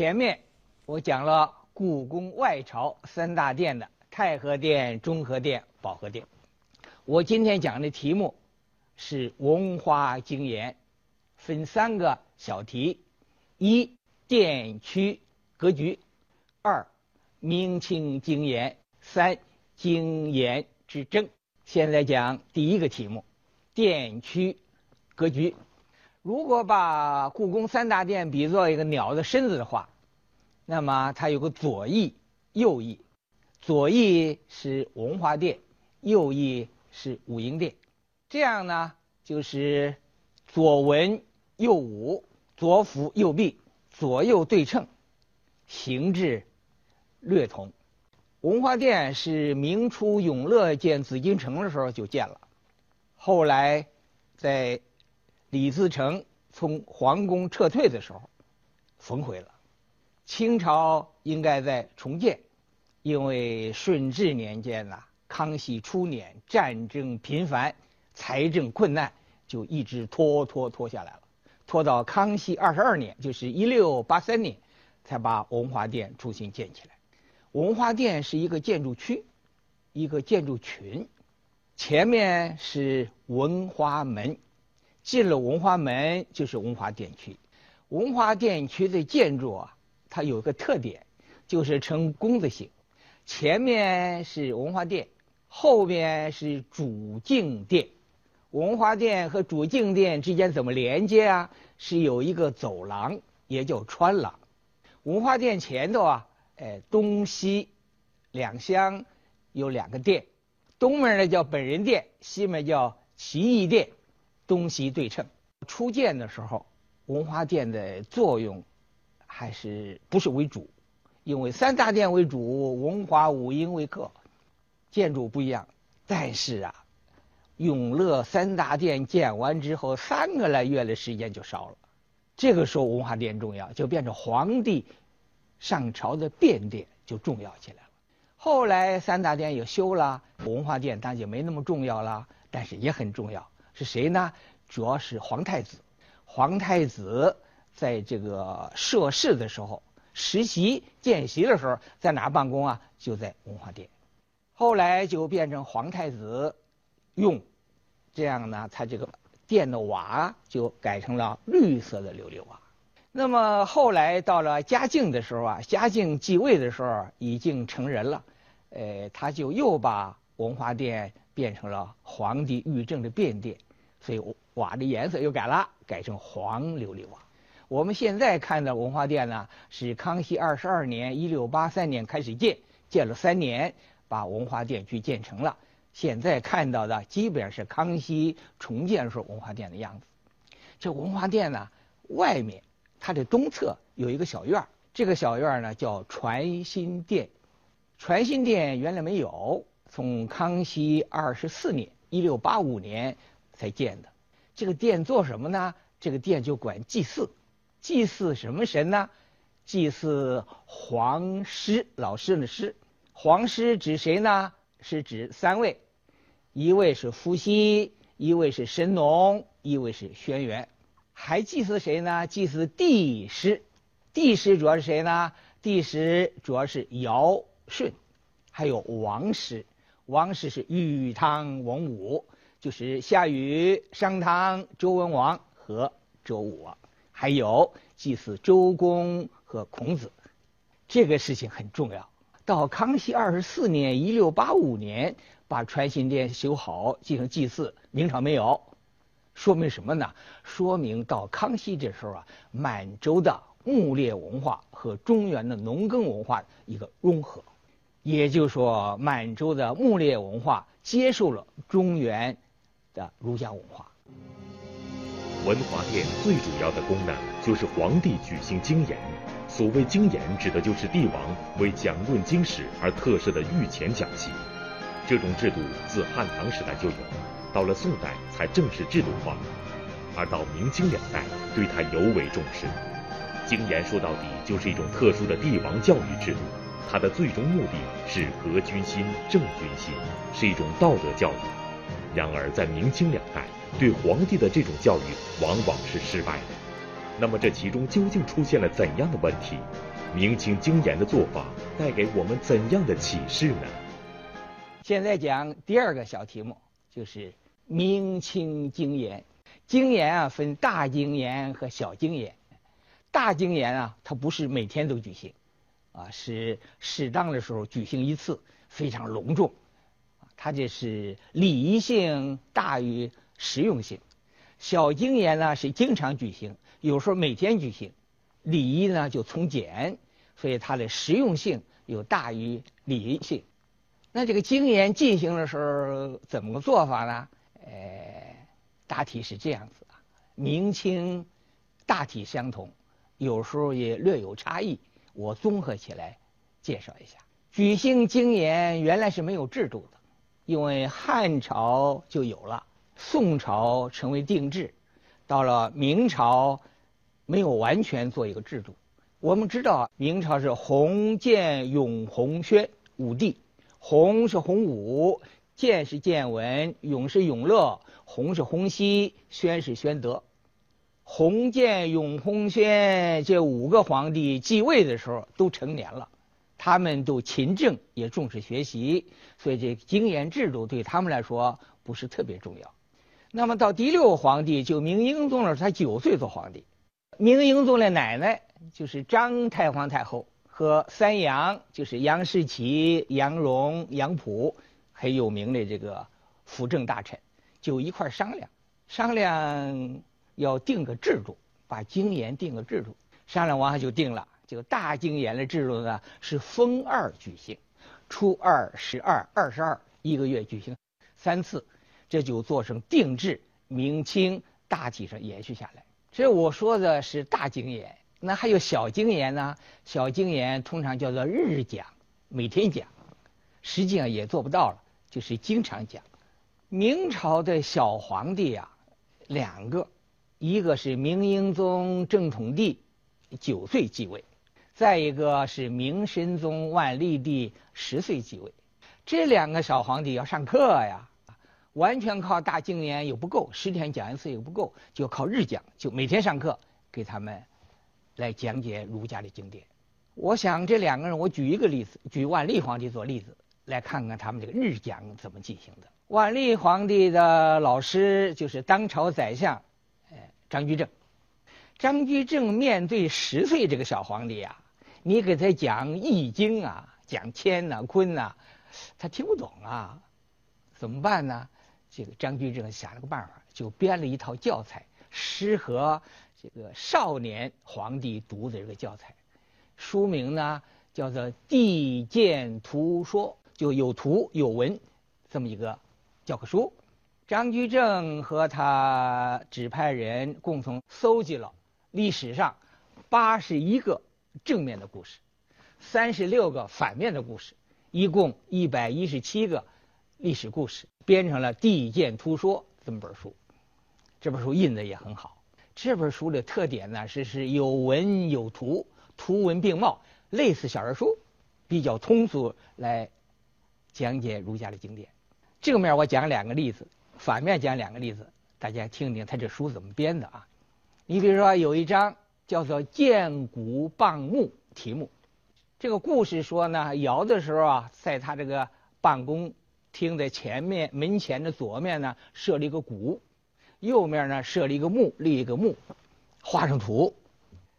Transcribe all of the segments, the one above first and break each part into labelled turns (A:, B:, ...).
A: 前面我讲了故宫外朝三大殿的太和殿、中和殿、保和殿。我今天讲的题目是文化经研，分三个小题：一、殿区格局；二、明清经研；三、经研之争。现在讲第一个题目：殿区格局。如果把故宫三大殿比作一个鸟的身子的话，那么它有个左翼、右翼，左翼是文华殿，右翼是武英殿。这样呢，就是左文右武，左辅右弼，左右对称，形制略同。文化殿是明初永乐建紫禁城的时候就建了，后来在。李自成从皇宫撤退的时候，焚毁了。清朝应该在重建，因为顺治年间呐，康熙初年战争频繁，财政困难，就一直拖拖拖下来了。拖到康熙二十二年，就是一六八三年，才把文化殿重新建起来。文化殿是一个建筑区，一个建筑群，前面是文化门。进了文化门就是文化殿区，文化殿区的建筑啊，它有个特点，就是呈弓字形，前面是文化殿，后面是主敬殿。文化殿和主敬殿之间怎么连接啊？是有一个走廊，也叫穿廊。文化殿前头啊，哎，东西两厢有两个殿，东门呢叫本人殿，西门叫奇异殿。东西对称。初建的时候，文化殿的作用还是不是为主，因为三大殿为主，文华武英为客，建筑不一样。但是啊，永乐三大殿建完之后，三个来月的时间就烧了。这个时候，文化殿重要，就变成皇帝上朝的便殿，就重要起来了。后来三大殿也修了，文化殿当然就没那么重要了，但是也很重要。是谁呢？主要是皇太子。皇太子在这个涉事的时候，实习见习的时候，在哪办公啊？就在文化殿。后来就变成皇太子用，这样呢，他这个殿的瓦就改成了绿色的琉璃瓦。那么后来到了嘉靖的时候啊，嘉靖继位的时候已经成人了，呃，他就又把文化殿。变成了皇帝御政的便殿，所以瓦的颜色又改了，改成黄琉璃瓦。我们现在看的文化殿呢，是康熙二十二年（一六八三年）开始建，建了三年，把文化殿去建成了。现在看到的基本上是康熙重建时候文化殿的样子。这文化殿呢，外面它的东侧有一个小院这个小院呢叫传心殿。传心殿原来没有。从康熙二十四年（一六八五年）才建的，这个殿做什么呢？这个殿就管祭祀，祭祀什么神呢？祭祀皇师，老师的师。皇师指谁呢？是指三位，一位是伏羲，一位是神农，一位是轩辕。还祭祀谁呢？祭祀帝师，帝师主要是谁呢？帝师主要是尧舜，还有王师。王师是禹汤文武，就是夏禹、商汤、周文王和周武王，还有祭祀周公和孔子，这个事情很重要。到康熙二十四年（一六八五年），把传心殿修好，进行祭祀。明朝没有，说明什么呢？说明到康熙这时候啊，满洲的牧猎文化和中原的农耕文化一个融合。也就是说，满洲的牧猎文化接受了中原的儒家文化。
B: 文华殿最主要的功能就是皇帝举行经研。所谓经研，指的就是帝王为讲论经史而特设的御前讲席。这种制度自汉唐时代就有，到了宋代才正式制度化，而到明清两代对它尤为重视。经研说到底就是一种特殊的帝王教育制度。它的最终目的是革军心、正军心，是一种道德教育。然而，在明清两代，对皇帝的这种教育往往是失败的。那么这其中究竟出现了怎样的问题？明清经研的做法带给我们怎样的启示呢？
A: 现在讲第二个小题目，就是明清经研。经研啊，分大经研和小经研。大经研啊，它不是每天都举行，啊，是适当的时候举行一次，非常隆重。它这是礼仪性大于实用性。小经研呢是经常举行，有时候每天举行，礼仪呢就从简，所以它的实用性有大于礼仪性。那这个经研进行的时候怎么个做法呢？呃，大体是这样子啊，明清大体相同，有时候也略有差异。我综合起来介绍一下。举行经研原来是没有制度的。因为汉朝就有了，宋朝成为定制，到了明朝没有完全做一个制度。我们知道明朝是洪建永洪宣五帝，洪是洪武，建是建文，永是永乐，洪是洪熙，宣是宣德。洪建永洪宣这五个皇帝继位的时候都成年了。他们都勤政，也重视学习，所以这经研制度对他们来说不是特别重要。那么到第六个皇帝就明英宗了，他九岁做皇帝。明英宗的奶奶就是张太皇太后和三杨，就是杨士奇、杨荣、杨溥，很有名的这个辅政大臣，就一块商量，商量要定个制度，把经研定个制度。商量完就定了。这个大经研的制度呢是封二举行，初二、十二、二十二一个月举行三次，这就做成定制。明清大体上延续下来。这我说的是大经研，那还有小经研呢？小经研通常叫做日讲，每天讲，实际上也做不到了，就是经常讲。明朝的小皇帝啊，两个，一个是明英宗正统帝，九岁继位。再一个是明神宗万历帝十岁继位，这两个小皇帝要上课呀，完全靠大经研又不够，十天讲一次又不够，就靠日讲，就每天上课给他们来讲解儒家的经典。我想这两个人，我举一个例子，举万历皇帝做例子，来看看他们这个日讲怎么进行的。万历皇帝的老师就是当朝宰相，哎，张居正。张居正面对十岁这个小皇帝呀。你给他讲《易经》啊，讲乾呐、坤呐，他听不懂啊，怎么办呢？这个张居正想了个办法，就编了一套教材，适合这个少年皇帝读的这个教材。书名呢叫做《地鉴图说》，就有图有文这么一个教科书。张居正和他指派人共同搜集了历史上八十一个。正面的故事，三十六个反面的故事，一共一百一十七个历史故事，编成了《地鉴图说》这么本书。这本书印的也很好。这本书的特点呢是是有文有图，图文并茂，类似小人书，比较通俗来讲解儒家的经典。正面我讲两个例子，反面讲两个例子，大家听听他这书怎么编的啊？你比如说有一章。叫做建谷傍墓题目，这个故事说呢，尧的时候啊，在他这个办公厅的前面门前的左面呢，设了一个鼓，右面呢设了一个墓，立一个墓，画上图。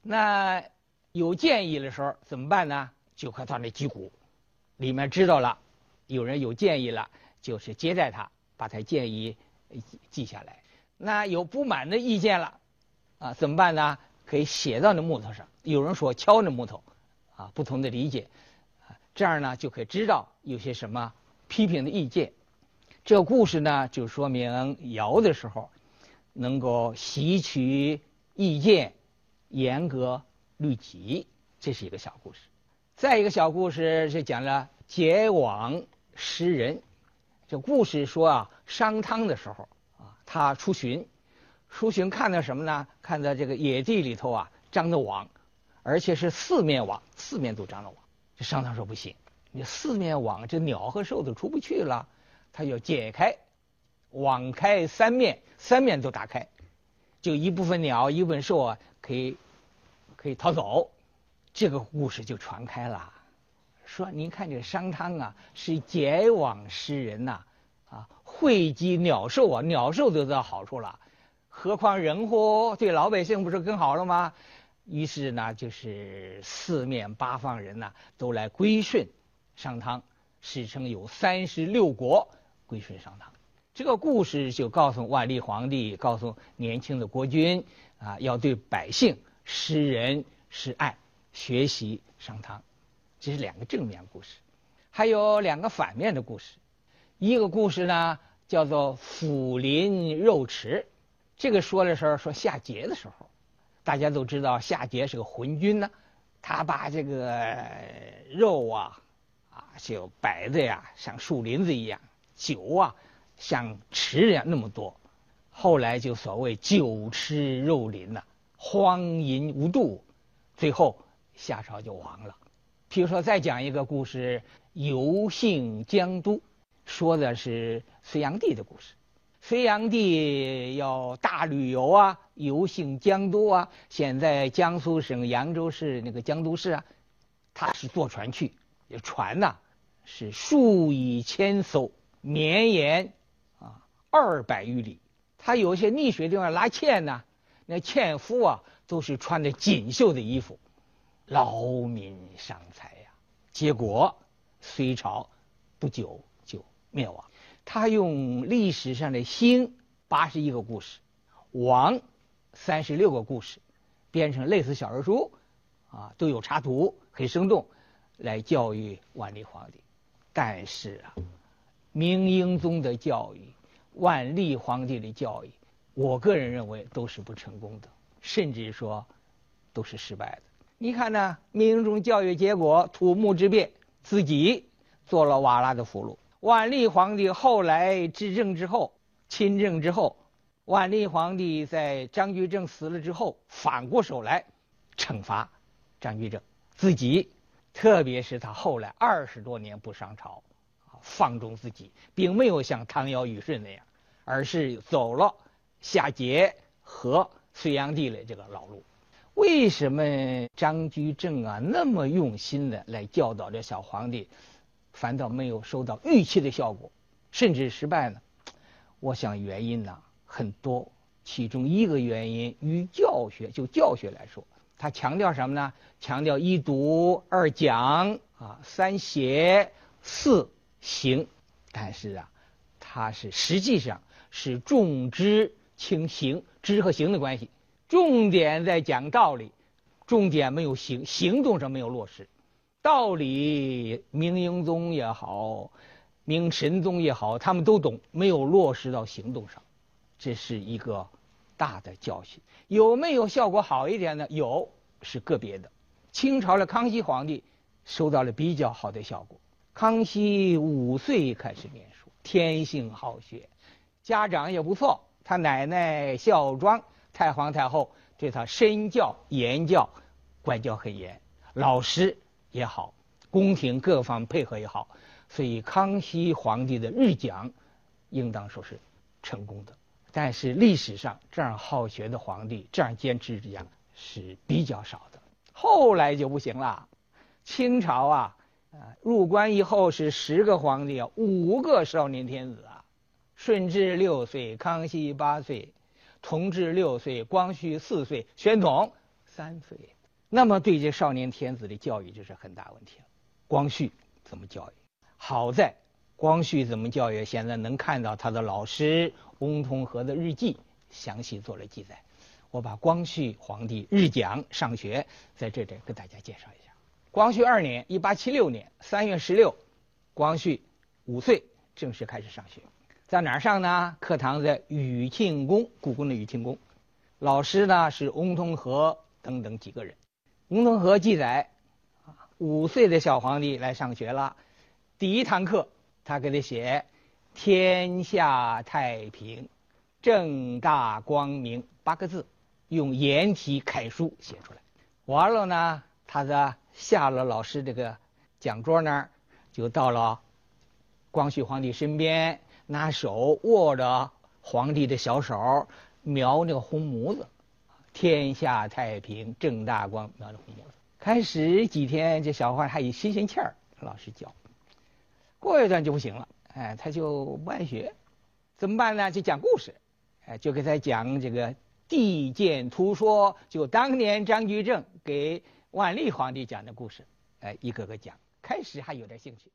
A: 那有建议的时候怎么办呢？就快到那击鼓，里面知道了，有人有建议了，就是接待他，把他建议记下来。那有不满的意见了，啊，怎么办呢？可以写到那木头上，有人说敲那木头，啊，不同的理解，啊，这样呢就可以知道有些什么批评的意见。这个故事呢就说明尧的时候能够吸取意见，严格律己，这是一个小故事。再一个小故事是讲了结网识人。这故事说啊，商汤的时候啊，他出巡。苏洵看到什么呢？看到这个野地里头啊，张的网，而且是四面网，四面都张了网。这商汤说不行，你四面网，这鸟和兽都出不去了。他要解开，网开三面，三面都打开。就一部分鸟、一部分兽啊，可以可以逃走。这个故事就传开了，说您看这个商汤啊，是结网施人呐，啊，惠及鸟兽啊，鸟兽得到好处了，何况人乎？对老百姓不是更好了吗？于是呢，就是四面八方人呢，都来归顺商汤，史称有三十六国归顺商汤。这个故事就告诉万历皇帝，告诉年轻的国君啊，要对百姓施仁施爱。学习商汤，这是两个正面故事，还有两个反面的故事。一个故事呢叫做腐林肉池，这个说的时候说夏桀的时候，大家都知道夏桀是个昏君呢，他把这个肉啊啊就摆的呀像树林子一样，酒啊像池一样那么多，后来就所谓酒池肉林呐，荒淫无度，最后。夏朝就亡了。譬如说，再讲一个故事，游幸江都，说的是隋炀帝的故事。隋炀帝要大旅游啊，游幸江都啊。现在江苏省扬州市那个江都市啊，他是坐船去，船呐是数以千艘，绵延啊二百余里。他有些溺水地方拉纤呐，那纤夫啊都是穿的锦绣的衣服。劳民伤财呀，结果隋朝不久就灭亡。他用历史上的兴八十一个故事，亡三十六个故事，编成类似小人书，啊，都有插图，很生动，来教育万历皇帝。但是啊，明英宗的教育，万历皇帝的教育，我个人认为都是不成功的，甚至说都是失败的。你看呢？明英宗教育结果，土木之变，自己做了瓦剌的俘虏。万历皇帝后来执政之后，亲政之后，万历皇帝在张居正死了之后，反过手来。惩罚张居正，自己，特别是他后来二十多年不上朝，放纵自己，并没有像唐尧虞舜那样，而是走了夏桀和隋炀帝的这个老路。为什么张居正啊那么用心的来教导这小皇帝，反倒没有收到预期的效果，甚至失败呢？我想原因呢很多，其中一个原因与教学就教学来说，他强调什么呢？强调一读二讲啊，三写四行，但是啊，他是实际上是重知轻行，知和行的关系。重点在讲道理，重点没有行行动上没有落实，道理明英宗也好，明神宗也好，他们都懂，没有落实到行动上，这是一个大的教训。有没有效果好一点的？有，是个别的。清朝的康熙皇帝收到了比较好的效果。康熙五岁开始念书，天性好学，家长也不错，他奶奶孝庄。太皇太后对他身教言教，管教很严，老师也好，宫廷各方配合也好，所以康熙皇帝的日讲，应当说是成功的。但是历史上这样好学的皇帝，这样坚持日讲是比较少的。后来就不行了，清朝啊，啊入关以后是十个皇帝啊，五个少年天子啊，顺治六岁，康熙八岁。同治六岁，光绪四岁，宣统三岁，那么对这少年天子的教育就是很大问题了。光绪怎么教育？好在光绪怎么教育，现在能看到他的老师翁同龢的日记，详细做了记载。我把光绪皇帝日讲上学在这里给大家介绍一下。光绪二年（一八七六年）三月十六，光绪五岁正式开始上学。在哪儿上呢？课堂在雨庆宫，故宫的雨庆宫。老师呢是翁同龢等等几个人。翁同和记载，五岁的小皇帝来上学了。第一堂课，他给他写“天下太平，正大光明”八个字，用颜体楷书写出来。完了呢，他的下了老师这个讲桌那儿，就到了光绪皇帝身边。拿手握着皇帝的小手，描那个红模子，天下太平，正大光，描那红模子。开始几天，这小花还有新鲜气儿，老师教。过一段就不行了，哎，他就不爱学，怎么办呢？就讲故事，哎，就给他讲这个地鉴图说，就当年张居正给万历皇帝讲的故事，哎，一个个讲。开始还有点兴趣，